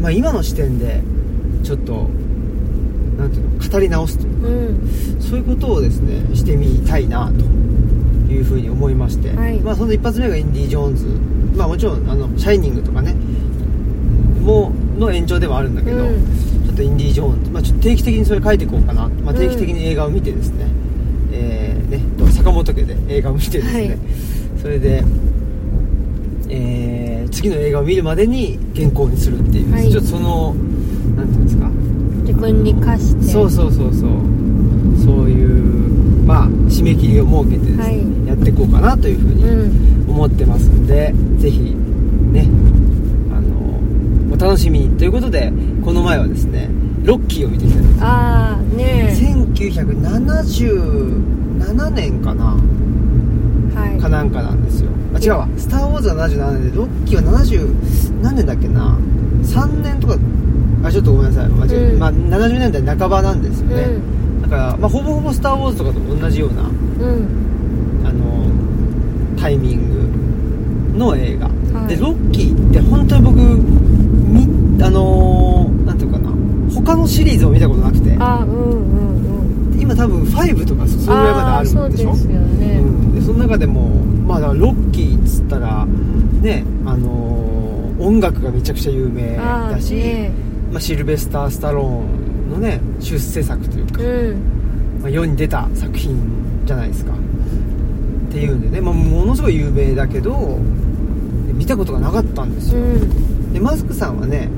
まあ、今の視点でちょっとなんていうの語り直すというかうん。そういうことをですねしてみたいなというふうに思いまして、はい。まあ、その一発目がインディ・ジョーンズ、まあ、もちろんあの「シャイニング」とかねもの延長ではあるんだけど、うん。ちょっとインディ・ジョーンズ、まあ、ちょっと定期的にそれ書いていこうかな、まあ、定期的に映画を見てですね,、えーねと坂本家で映画を見てですね、はい。それで、えー次の映画を見るまでに原稿にするっていう、はい。ちょっとそのなんていうんですか。自分に課して。そうそうそうそう。そういうまあ締め切りを設けてですね、はい。やっていこうかなというふうにうん。思ってますんで、ぜひねあのお楽しみにということでこの前はですねロッキーを見てきたんですああね1977年かな？はい。かなんかなんですよ。あ違うわ「スター・ウォーズ」は77年でロッキーは70何年だっけな？3年とかあちょっとごめんなさい。間違え、うん。まあ、70年代半ばなんですよね、うん。だから、まあ、ほぼほぼ「スター・ウォーズ」とかと同じようなうん。あのタイミングの映画、はい。でロッキーって本当に僕みあのーなんていうかな？他のシリーズを見たことなくて。あうんうんうん今多分5とかそそれぐらいまであるんでしょ？そうですよね、うん、でその中でもまあだからロッキーっつったらねあのー音楽がめちゃくちゃ有名あだし、ーね。まあ、シルベスター・スタローンのね出世作というか、うん。まあ、世に出た作品じゃないですか。っていうんでね、まあ、ものすごい有名だけど見たことがなかったんですうよ、ん。でマスクさんはね、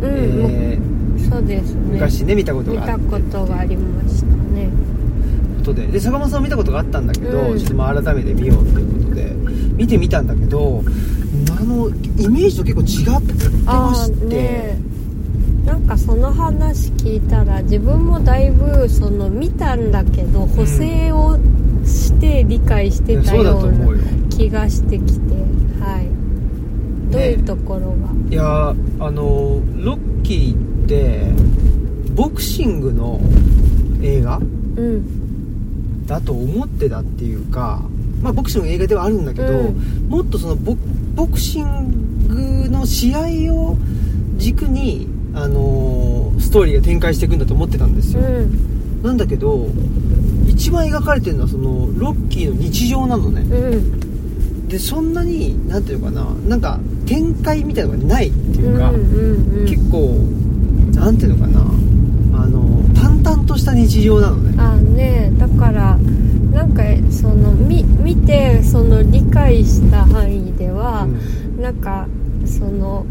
うん、えーそうですね。昔ね見たこと見たがあって。ことがありました。ねことで。で坂本さんも見たことがあったんだけど、うん。ちょっとまあ改めて見ようということで。見てみたんだけどあのイメージと結構違ってまあして、あねなんかその話聞いたら自分もだいぶその見たんだけど補正をして理解してたような気がしてきて。はい。どういうところが、いやあのロッキーってボクシングの映画？うんだと思ってたっていうかまあボクシングの映画ではあるんだけど、うん。もっとそのボボクシングの試合を軸にあのストーリーが展開していくんだと思ってたんですうよ、ん。なんだけど一番描かれてるのはそのロッキーの日常なのね。うん。でそんなになんていうのかななんか展開みたいなのがないっていうか、うんうんうん。結構なんていうのかな々とした日常なのね。あねだからなんかそのみ見てその理解した範囲では、うん。なんかその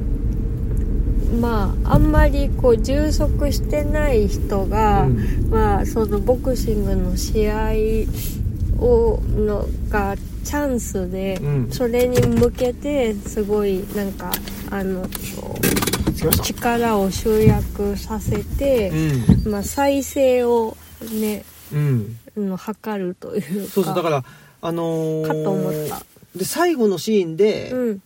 まああんまりこう充足してない人が、うん。まあそのボクシングの試合をのがチャンスで、うん。それに向けてすごいなんかあの力を集約させて、まあ、再生をねうん、測るというかそうそうだからあのーかと思った。で最後のシーンでうん。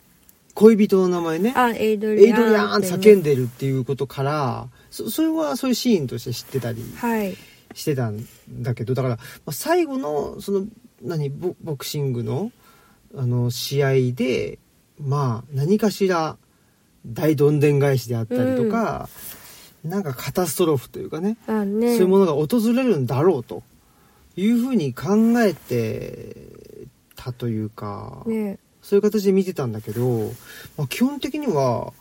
恋人の名前ね、あエイドエリアンイドリアンってってね。叫んでるっていうことからそそれはそういうシーンとして知ってたりはい。してたんだけどだから、まあ、最後のその何ボボクシングのあの試合でまあ何かしら大どんでん返しであったりとか、なんかカタストロフというかねあね。そういうものが訪れるんだろうというふうに考えてたというか、ね。そういう形で見てたんだけど、まあ、基本的には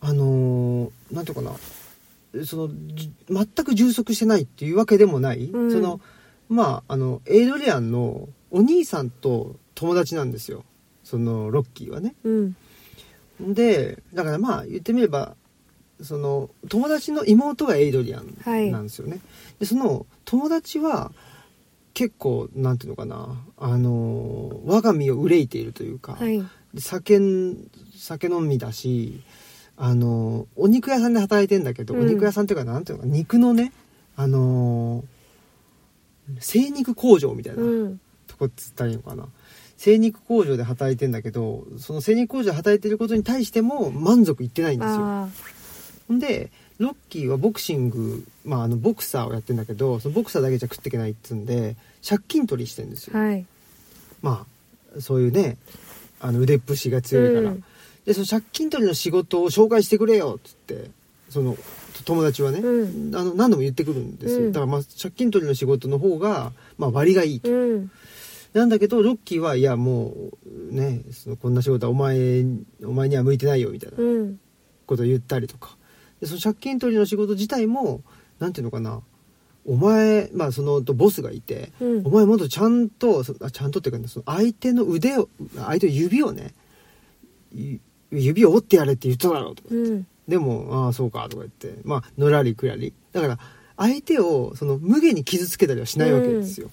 あのーなんていうかなそのじ全く充足してないっていうわけでもない、うん。そのまああのエイドリアンのお兄さんと友達なんですよ。そのロッキーはね。うんでだからまあ言ってみればその友達の妹がエイドリアンなんですよね、でその友達は結構なんていうのかなあの我が身を憂いているというか、はい。で酒ん酒飲みだしあのお肉屋さんで働いてんだけど、うん。お肉屋さんっていうかなんていうのか肉のねあの精肉工場みたいな、うん。とこっつったらいいのかな精肉工場で働いてんだけどその精肉工場で働いてることに対しても満足いってないんですよ。でロッキーはボクシング、まあ、あのボクサーをやってんだけどそのボクサーだけじゃ食っていけないっつうんで借金取りしてんですよ。あはい。まあそういうねあの腕っぷしが強いから、うん。でその借金取りの仕事を紹介してくれよっつってその友達はね、うん。あの何度も言ってくるんですよ、うん。だからまあ借金取りの仕事の方が、まあ、割がいいと、うんなんだけどロッキーはいやもうねそのこんな仕事はお前お前には向いてないよみたいなうん。ことを言ったりとか。でその借金取りの仕事自体もなんていうのかな。お前まあそのとボスがいて、うん。お前もっとちゃんとちゃんとっていうかねその相手の腕を相手の指をねゆ指を折ってやれって言っただろうとか。うん。でも、ああ、そうか、とか言って、まあ、のらりくらり。だから、相手を、その、無限に傷つけたりはしないわけですよ。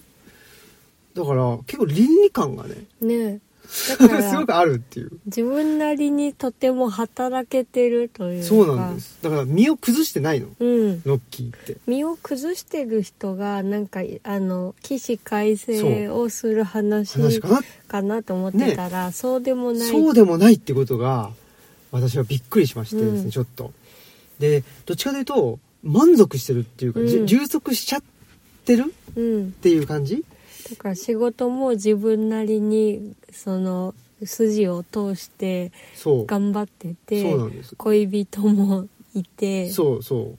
だから、結構倫理観がね、ね。だか すごくらあるっていう。自分なりにとても働けてるというか。そうなんです。だから、身を崩してないの、うん。ロッキーって。身を崩してる人がなんかあの起死回生をする話話かな。かなと思ってたら、そうでもない。そうでもないってことが、私はびっくりしましてですね、うん。ちょっと。で、どっちかというと、満足してるっていうか、うん。充足しちゃってるうん。っていう感じだから仕事も自分なりにその筋を通して。頑張ってて。恋人もいて。そうそう。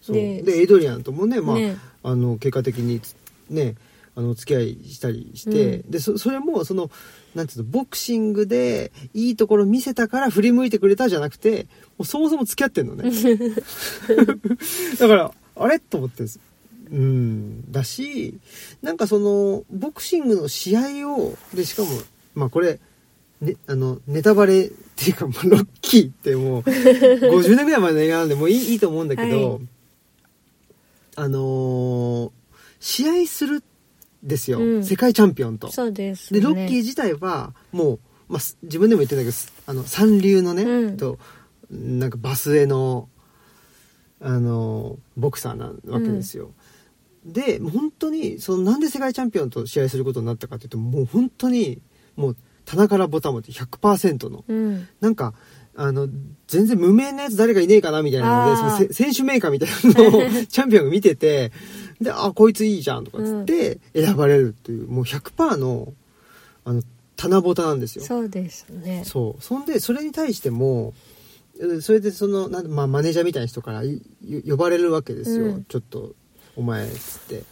そう。でで、エイドリアンともね、まあ、ね。あの結果的につねあのお付き合いしたりして、うん。でそそれもそのなんていうのボクシングでいいところ見せたから振り向いてくれたじゃなくてもうそもそも付き合ってんのね。だからあれ？と思ってうん。だしなんかそのボクシングの試合をでしかもまあこれね、あのネタバレっていうか、まあロッキーってもう50年ぐらい前の映画なんでもういいいいと思うんだけど、はい。あのー試合するんですよ、うん。世界チャンピオンと。そうですでね。ロッキー自体はもう、まあ、す自分でも言ってんだけどすあの三流のね、うん。となんかバスへのあのボクサーなわけですよ。でもう本当にそのなんで世界チャンピオンと試合することになったかというともう本当にもう棚からボタン持って100%の。うん。なんかあの全然無名なやつ誰かいねえかなみたいなのでそのせ選手メーカーみたいなのを チャンピオンが見ててであこいついいじゃんとかっつって選ばれるっていうもう100%のあの棚ぼたなんですよ。そうですね。そう。そんでそれに対してもえそれでそのなんまあ、マネージャーみたいな人から呼ばれるわけですよ、うん。ちょっとお前っつって。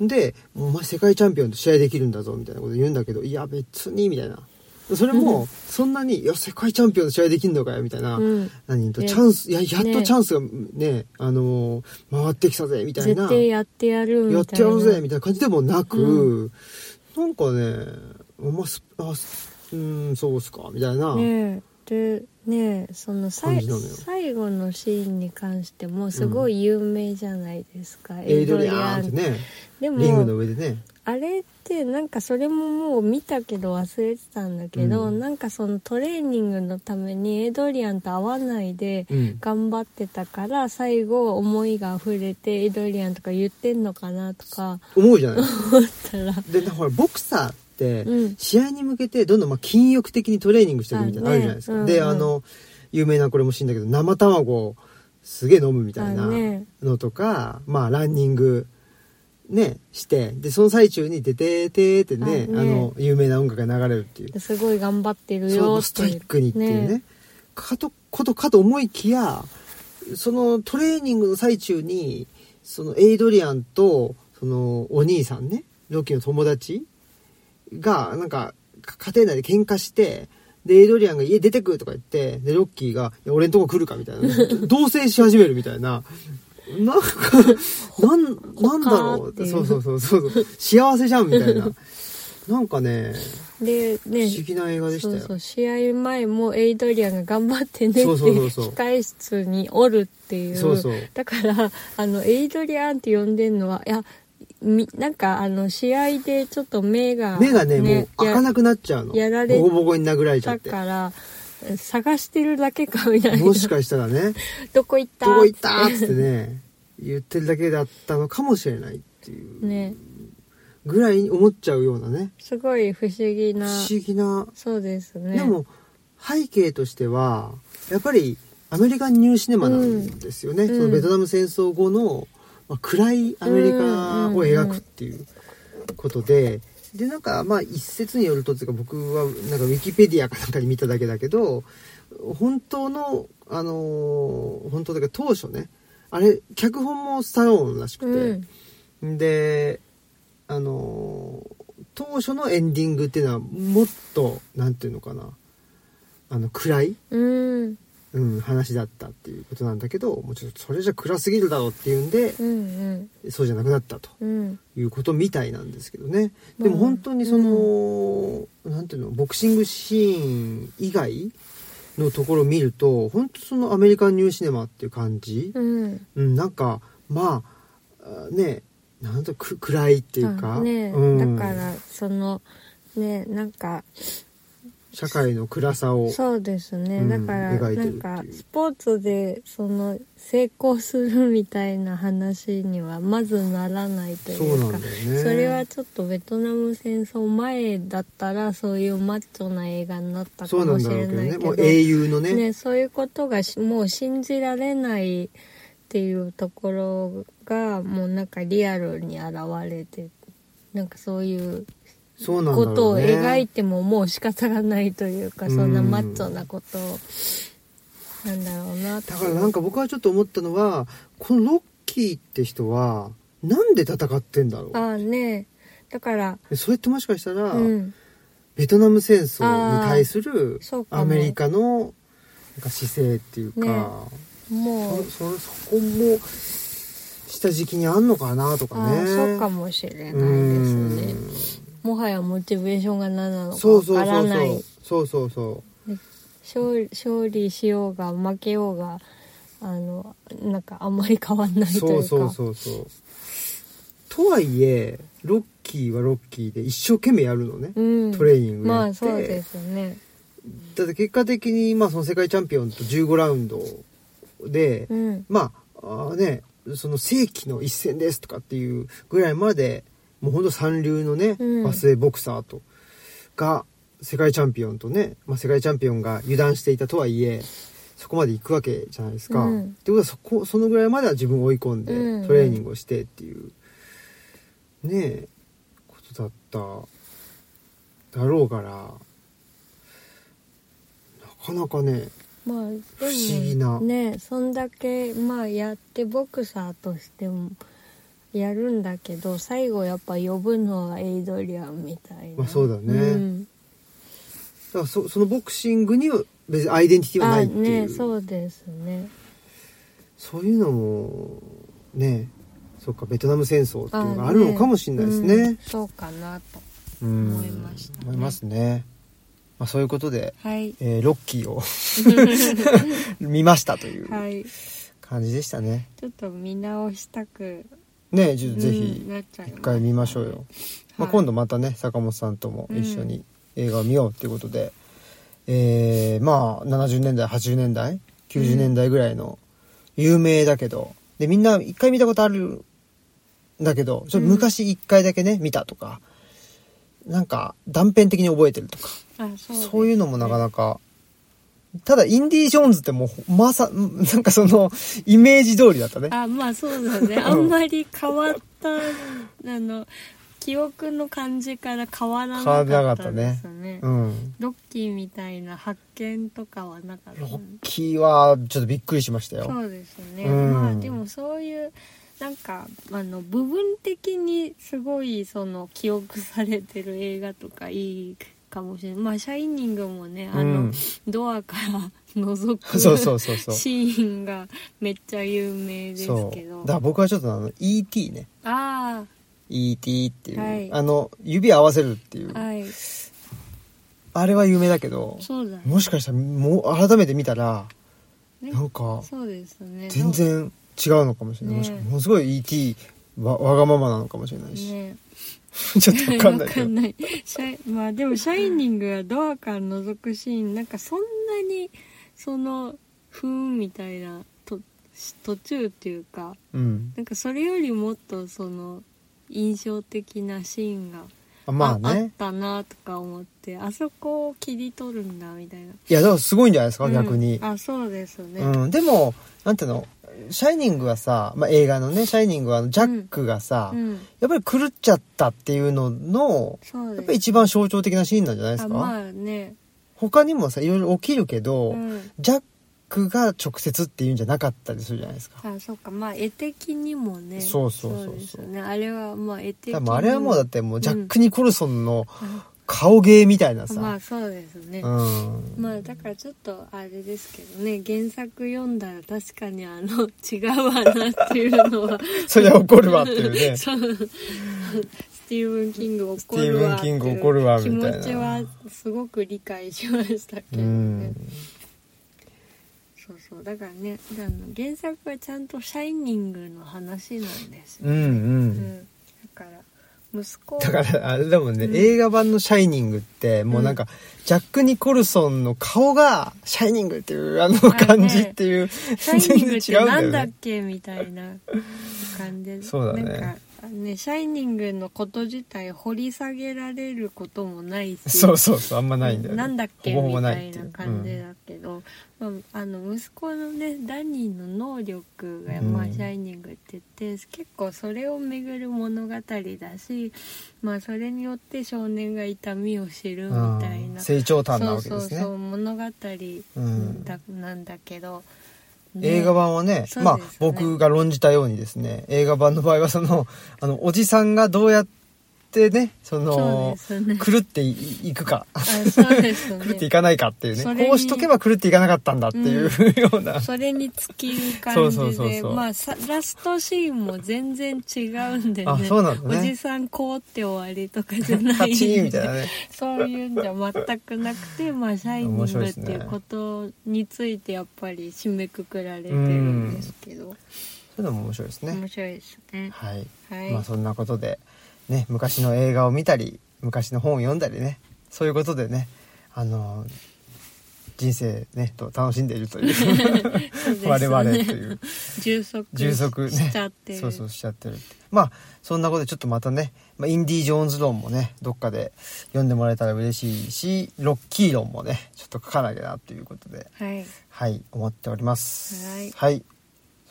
で「お前世界チャンピオンと試合できるんだぞ」みたいなこと言うんだけど「いや別に」みたいな。それもそんなに「いや世界チャンピオンと試合できるのかよ」みたいな、うん。何とチャンスいややっとね。チャンスがねあのー回ってきたぜみたいな。絶対やってやるみたいな。やってやろうぜみたいな感じでもなく、うなんかねまあすあすうんそうっすかみたいな、ねえ。でねえそのさい最後のシーンに関してもすごい有名じゃないですか、エイドリアンってね。でリングのも上でね。あれってなんかそれももう見たけど忘れてたんだけど、うん。なんかそのトレーニングのためにエイドリアンと会わないでうん。頑張ってたから最後思いが溢れてエイドリアンとか言ってんのかなとか思うじゃない。思ったら。でほらボクサーうん。試合に向けてどんどんまあ筋力的にトレーニングしてるみたいなのあるじゃないですか、であねうんうん。あの有名なこれも知んだけど生卵をすげえ飲むみたいなのとか、まあランニングねしてでその最中に「ててて」ってねあね。あの有名な音楽が流れるっていう。すごい頑張ってるよストイックにっていうね。ね。かとことかと思いきやそのトレーニングの最中にそのエイドリアンとそのお兄さんねロッキーの友達がなんかか家庭内で喧嘩してでエイドリアンが家出てくとか言ってでロッキーが俺んとこ来るかみたいな。同棲し始めるみたいな。なんかなんなんだろうそうそうそうそうそう。幸せじゃんみたいな。なんかねでね不思議な映画でしたよ。そうそう試合前もエイドリアンが頑張ってねってそうそうそうそう。控え室におるっていう。そうそう。だからあのエイドリアンって呼んでんのはいやみなんかあの試合でちょっと目が目がねもう開かやなくなっちゃうの。やられボコボコに殴られちゃだって。から探してるだけかみたいな。もしかしたらね。どこ行っ「た？どこ行った?」っつってね言ってるだけだったのかもしれないっていう。ね。ぐらいに思っちゃうようなね。すごい不思議不な思議な、そうですね。でも背景としてはやっぱりアメリカンニューシネマなんですよね、うん。そのベトナム戦争後の、まあ、暗いアメリカを描くっていうことででなんかまあ一説によるとっていうか僕はなんかウィキペディアかなんかに見ただけだけど本当のあのー本当だけど当初ねあれ脚本もスタローンらしくて、うん。であのー当初のエンディングっていうのはもっとなんていうのかなあの暗い、うんうん、話だったっていうことなんだけどもうちょっとそれじゃ暗すぎるだろうっていうんでうんそうじゃなくなったとうん。いうことみたいなんですけどね。でも本当にその、なんていうのボクシングシーン以外のところを見ると本当そのアメリカンニューシネマっていう感じ、うん。うん、なんかまああねなんとく暗いっていうか、あねうん、だからそのねなんか社会の暗さをそうですね、うんだからなんかスポーツでその成功するみたいな話にはまずならないというかね。それはちょっとベトナム戦争前だったらそういうマッチョな映画になったかもしれないけど英雄のね。ね、そういうことがしもう信じられないっていうところがもうなんかリアルに現れてなんかそういうことを描いてももう仕方がないというかうんそんなマッチョなことをなんだろうなだからなんか僕はちょっと思ったのはこのロッキーって人はなんで戦ってんだろう？ああね。だからでそれってもしかしたら、うん。ベトナム戦争に対するアメリカのなんか姿勢っていうか、ね。もう。そそそこも下敷きにあんのかなとかあね。あそうかもしれないですね。うんもはやモチベーションが何なのかわそうそうそう。からない。そうそうそ勝利勝利しようが負けようがあのなんかあんまり変わんなういというか。そうそうそうそう。とはいえロッキーはロッキーで一生懸命やるのね、うん、トレーニングまあそうですね。だって結果的に、まあ、その世界チャンピオンと15ラウンドで、うん。まああーねその世紀の一戦ですとかっていうぐらいまでもうほんと三流のね、うん。バスエボクサーとが世界チャンピオンとね、まあ、世界チャンピオンが油断していたとはいえそこまで行くわけじゃないですか。うん。ってことはそこそのぐらいまでは自分を追い込んでうん。トレーニングをしてっていう、ねえことだっただろうからなかなかねまあ不思議な。ねそんだけまあやってボクサーとしてもやるんだけど最後やっぱ呼ぶのはエイドリアンみたいな。まあそうだね。うん、だからそそのボクシングには別にアイデンティティはなあいっていう、ねそうですね。そういうのもねそっかベトナム戦争っていうのがああるのかもしれないですね。うん。そうかなとうん思いましたね。思いますね、まあ、そういうことで、はい。えーロッキーを 見ましたというはい。感じでしたね。ちょっと見直したくねぜひ一回見ましょうよ、まあ、はい今度またね坂本さんとも一緒に映画を見ようっていうことで、えーまあ70年代80年代90年代ぐらいの有名だけどでみんな一回見たことあるんだけどちょ昔一回だけね見たとかなんか断片的に覚えてるとかそういうのもなかなかただインディ・ジョーンズってもうまさなんかそのイメージ通りだったね。あまあそうだね。あんまり変わったあの記憶の感じから変わらなかったですね。うん。ロッキーみたいな発見とかはなかったロッキーはちょっとびっくりしましたよ。そうですね、うん。まあでもそういうなんかあの部分的にすごいその記憶されてる映画とかいいかもしれない。まあ「シャイニング」もねあの、うんドアから覗く そうそうそうそう。シーンがめっちゃ有名ですけど。だから僕はちょっとあの ET ね。あ ET っていう、はい。あの指合わせるっていう、あはい。あれは有名だけどそうだね。もしかしたらもう改めて見たらねなんかそうですね。全然違うのかもしれない、ね。もしかものすごい ET わわがままなのかもしれないし、ね ちょっとわかんないけどわかんない。まあでも「シャイニング」はドアから覗くシーンなんかそんなにそのふーんみたいなと途中っていうかうん。なんかそれよりもっとその印象的なシーンがあまあああっねたなとか思ってあそこを切り取るんだみたいな。いやだからすごいんじゃないですか、うん。逆に、あそうですね、うん、でもなんていうのシャイニングはさ、まあ、映画のね、シャイニングはジャックがさ、うん。やっぱり狂っちゃったっていうのの、やっぱり一番象徴的なシーンなんじゃないですか、あまあね。他にもさ、いろいろ起きるけど、うん。ジャックが直接っていうんじゃなかったりするじゃないですか。あそうか。まあ絵的にもね。そうそうそうそう。ですよね。あれはまあ絵的に。多分あれはもうだってもうジャック・にニコルソンの顔芸みたいなさ、まあそうですね、うん。まあだからちょっとあれですけどね。原作読んだら確かにあの違うわなっていうのは。それは怒るわっていうね。そう。スティーブン・キング怒るわっていうスティーブンキング怒るわみたいな気持ちはすごく理解しましたけうどね。ん。そうそう。だからねあの原作はちゃんと「シャイニング」の話なんですよ、うんう。うんん。だから息子。だから、あれだもんね、うん。映画版のシャイニングって、もうなんか、ジャック・ニコルソンの顔が、シャイニングっていう、あの感じっていう、シャイニングって全然違うんだなんだっ。けみたいな感じ。でそうだねなんかねシャイニングのこと自体掘り下げられることもないしそうそうそう、あんまないんだよね。なんだっけ？ほぼほぼみたないっていういな感じだけど、まあ、あの息子のねダニーの能力が、うんまあ、シャイニングって言って結構それをめぐる物語だし、まあ、それによって少年が痛みを知るみうんたいな、成長譚なわけそうですね。そうそう物語うんだ、なんだけど、ね映画版はね、ね。まあ僕が論じたようにですね、映画版の場合はその、あの、おじさんがどうやってね、その、そうですね。狂っていいくか、あそうですね。狂っていかないかっていうね、それにこうしとけば狂っていかなかったんだっていうような、それに尽きる感そうじそうそうそう。でまあさラストシーンも全然違うんでね。あそうなね。おじさんこうって終わりとかじゃないみたいなね。そういうんじゃ全くなくてまあシャイニン面白いですねグっていうことについてやっぱり締めくくられてるんですけど、そういうのも面白いですね。面白いですね。はい。はい、まあそんなことで、ね、昔の映画を見たり、昔の本を読んだりね、そういうことでね、あの、人生ね、と楽しんでいるという、ね我々という、充足充足ねしちゃってるそうそうしちゃってるって。まあ、そんなことでちょっとまたね、まあ、インディ・ジョーンズ論もね、どっかで読んでもらえたら嬉しいし、ロッキー論もね、ちょっと書かなきゃなということで、はいはい、思っております。はいはい。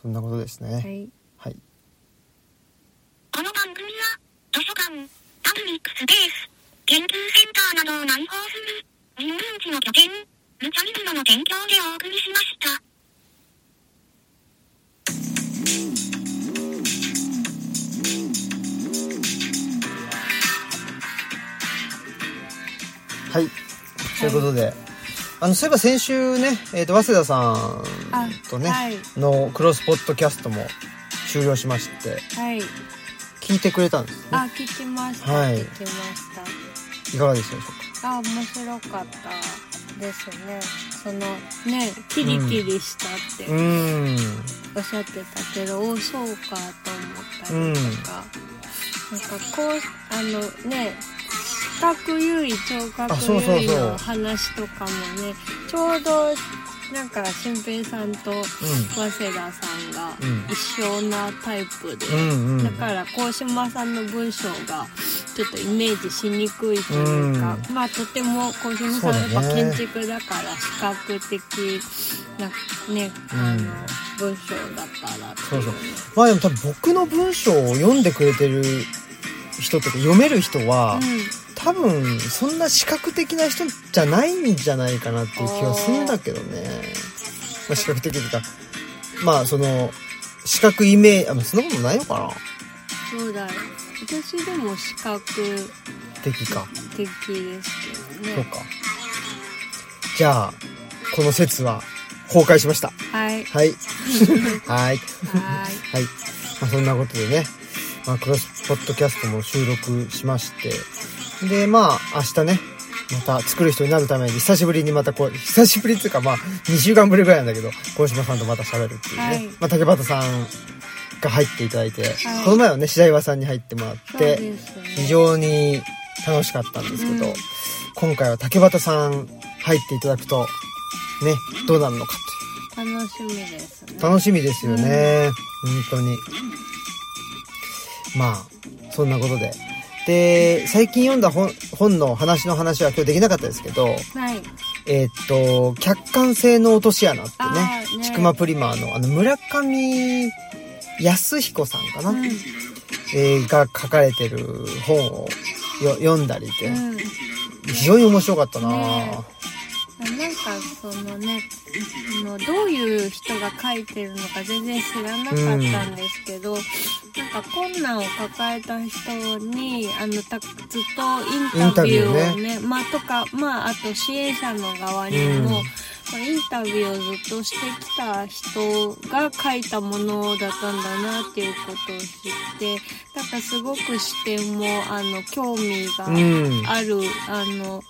そんなことですね。はいはい。この番組は、図書館、パブリックスペース、研究センターなどを内包する、人文地の拠点、ルチャリブロの提供でお送りしました。はい。ということで、あの、そういえば先週ね、えっ、と、早稲田さんとね、あはいのクロスポッドキャストも終了しまして、はい聞いてくれたんですね。あ聞きました、はい。聞きました。いかがでしたでしょあ面白かったですね。そのねキリキリしたって。おっしゃってたけど、おそうかと思ったりとか、なんかこうあのね視覚優位聴覚優位の話とかもねちょうどなんか新平さんと早稲田さんがうん。一緒なタイプで、うんうん。だから鴻島さんの文章がちょっとイメージしにくいというか、まあとても鴻島さんはやっぱ建築だから視覚的なね、あの文章だったらそうそう。まあでも多分僕の文章を読んでくれてる人とか読める人は、多分そんな視覚的な人じゃないんじゃないかなっていう気がするんだけどね。まあ、視覚的というか、まあその、視覚イメージ、あ、まあそんなことないのかなうん、そうだよ私でも視覚的か。的ですけどねそうか。じゃあ、この説は崩壊しました。はい はい。はい。はいはい。まあ、そんなことでね、まあ、クロスポッドキャストも収録しまして、で、まあ、明日ね、また作る人になるために、久しぶりにまたこう、久しぶりっていうか、まあ、2週間ぶりぐらいなんだけど、小島さんとまた喋るっていうね。はい。まあ、竹俣さんが入っていただいて、はい。この前はね、白岩さんに入ってもらって、ね。非常に楽しかったんですけど、うん。今回は竹俣さん入っていただくと、ね、どうなるのかという。楽しみですね。楽しみですよね、本当に。まあそんなことでで最近読んだ本本の話の話は今日できなかったですけどはい。えーっと、客観性の落とし穴ってあね。ちくまプリマーの、あの、村上康彦さんかな、うん。えーが書かれてる本をよ読んだりで、うん。非常に面白かったな、ねなんかそのねあのどういう人が書いてるのか全然知らなかったんですけど、なんか困難を抱えた人にあのたずっとインタビューをインね。まあとかまああと支援者の側にも、うん。まあインタビューをずっとしてきた人が書いたものだったんだなっていうことを知ってなんかすごく視点もあの興味がうん。ある、あの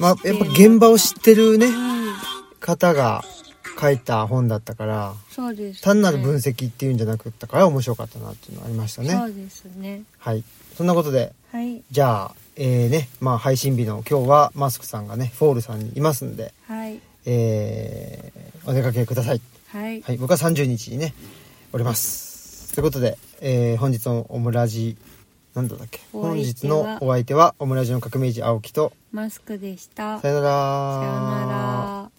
まあ、やっぱ現場を知ってるね、うん方が書いた本だったから、そうです、ね、単なる分析っていうんじゃなくったから面白かったなっていうのがありましたね。そうですねはい。そんなことで、はいじゃあ、えーね、まあ配信日の今日はマスクさんがね、フォールさんにいますんで、はいえー、お出かけください。はいはい。僕は30日にね、おります。ということで、えー、本日のオムラジ、なんだっけ？本日のお相手はオムラジの革命児青木と、マスクでしたさよなら。さよなら